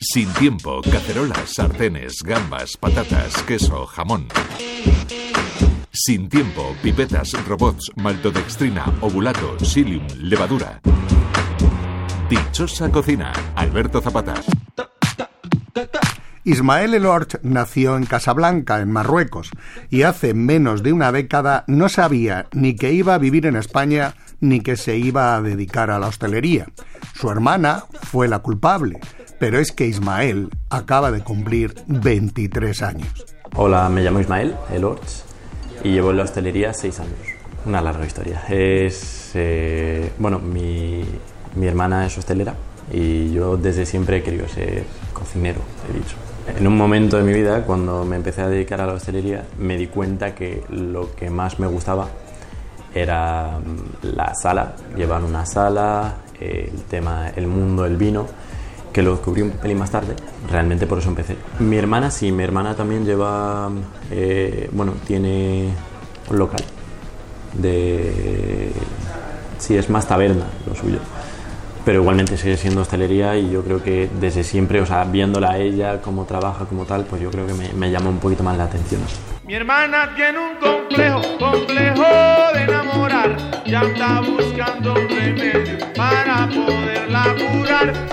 Sin tiempo, cacerolas, sartenes, gambas, patatas, queso, jamón. Sin tiempo, pipetas, robots, maltodextrina, ovulato, psyllium, levadura. Dichosa cocina, Alberto Zapata. Ismael Elorch nació en Casablanca, en Marruecos, y hace menos de una década no sabía ni que iba a vivir en España ni que se iba a dedicar a la hostelería. Su hermana fue la culpable, pero es que Ismael acaba de cumplir 23 años. Hola, me llamo Ismael Elorch y llevo en la hostelería 6 años. Una larga historia. Es, eh, bueno, mi, mi hermana es hostelera y yo desde siempre he querido ser cocinero, he dicho. En un momento de mi vida, cuando me empecé a dedicar a la hostelería, me di cuenta que lo que más me gustaba era mm, la sala, llevar una sala, el tema, el mundo del vino, que lo descubrí un pelín más tarde, realmente por eso empecé. Mi hermana sí, mi hermana también lleva, eh, bueno, tiene un local de... Sí, es más taberna lo suyo pero igualmente sigue siendo hostelería y yo creo que desde siempre, o sea, viéndola a ella, cómo trabaja como tal, pues yo creo que me, llama un poquito más la atención. Mi hermana tiene un complejo, complejo de enamorar, ya anda buscando un remedio.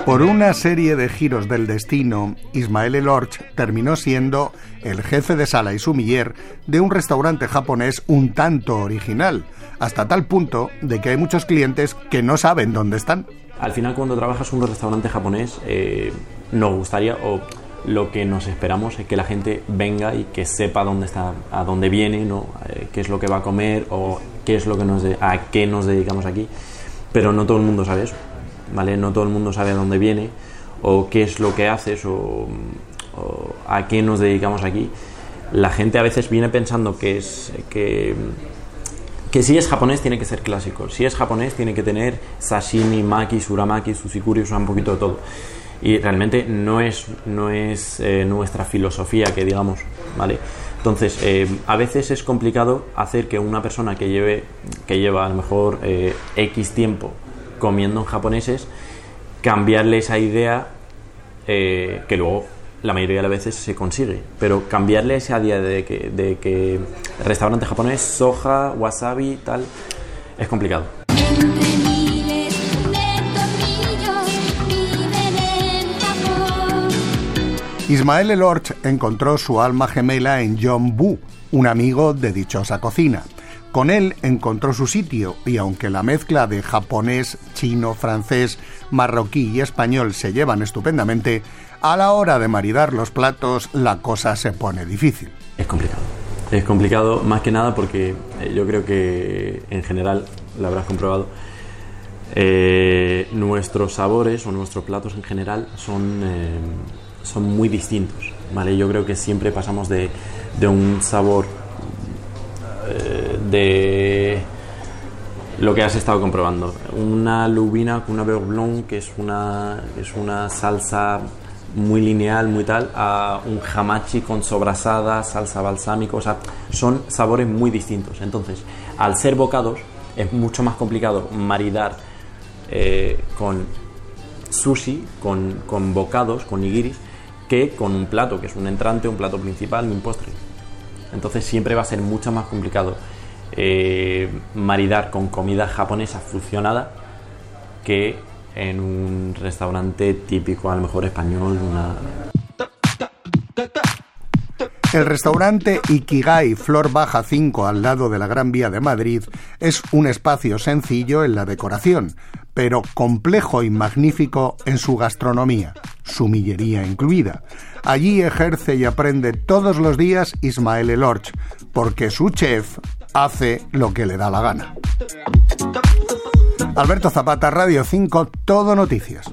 Por una serie de giros del destino, Ismael Elorch terminó siendo el jefe de sala y sumiller de un restaurante japonés un tanto original, hasta tal punto de que hay muchos clientes que no saben dónde están. Al final, cuando trabajas en un restaurante japonés, eh, nos gustaría, o lo que nos esperamos es que la gente venga y que sepa dónde está, a dónde viene, ¿no? Eh, qué es lo que va a comer o qué es lo que nos a qué nos dedicamos aquí. Pero no todo el mundo sabe eso, ¿vale? No todo el mundo sabe a dónde viene o qué es lo que haces o, a qué nos dedicamos aquí. La gente a veces viene pensando que es que que si es japonés tiene que ser clásico. Si es japonés tiene que tener sashimi, maki, suramaki, susikuri, o un poquito de todo. Y realmente no es, no es eh, nuestra filosofía que digamos, ¿vale? Entonces, eh, a veces es complicado hacer que una persona que lleve, que lleva a lo mejor eh, X tiempo comiendo en japoneses, cambiarle esa idea que luego la mayoría de las veces se consigue, pero cambiarle ese día de que, de que restaurante japonés, soja, wasabi, tal, es complicado. Ismael Elorch encontró su alma gemela en John Bu, un amigo de dichosa cocina. Con él encontró su sitio y aunque la mezcla de japonés, chino, francés, marroquí y español se llevan estupendamente, a la hora de maridar los platos la cosa se pone difícil. Es complicado. Es complicado más que nada porque eh, yo creo que en general, lo habrás comprobado, eh, nuestros sabores o nuestros platos en general son, eh, son muy distintos. ¿vale? Yo creo que siempre pasamos de, de un sabor de lo que has estado comprobando. Una lubina con una beurre que es una, es una salsa muy lineal, muy tal, a un hamachi con sobrasada, salsa balsámica, o sea, son sabores muy distintos. Entonces, al ser bocados, es mucho más complicado maridar eh, con sushi, con, con, bocados, con nigiris, que con un plato, que es un entrante, un plato principal y un postre. Entonces siempre va a ser mucho más complicado eh, maridar con comida japonesa fusionada que en un restaurante típico, a lo mejor español. El restaurante Ikigai Flor Baja 5 al lado de la Gran Vía de Madrid es un espacio sencillo en la decoración, pero complejo y magnífico en su gastronomía, sumillería incluida. Allí ejerce y aprende todos los días Ismael Elorch, porque su chef hace lo que le da la gana. Alberto Zapata, Radio 5, Todo Noticias.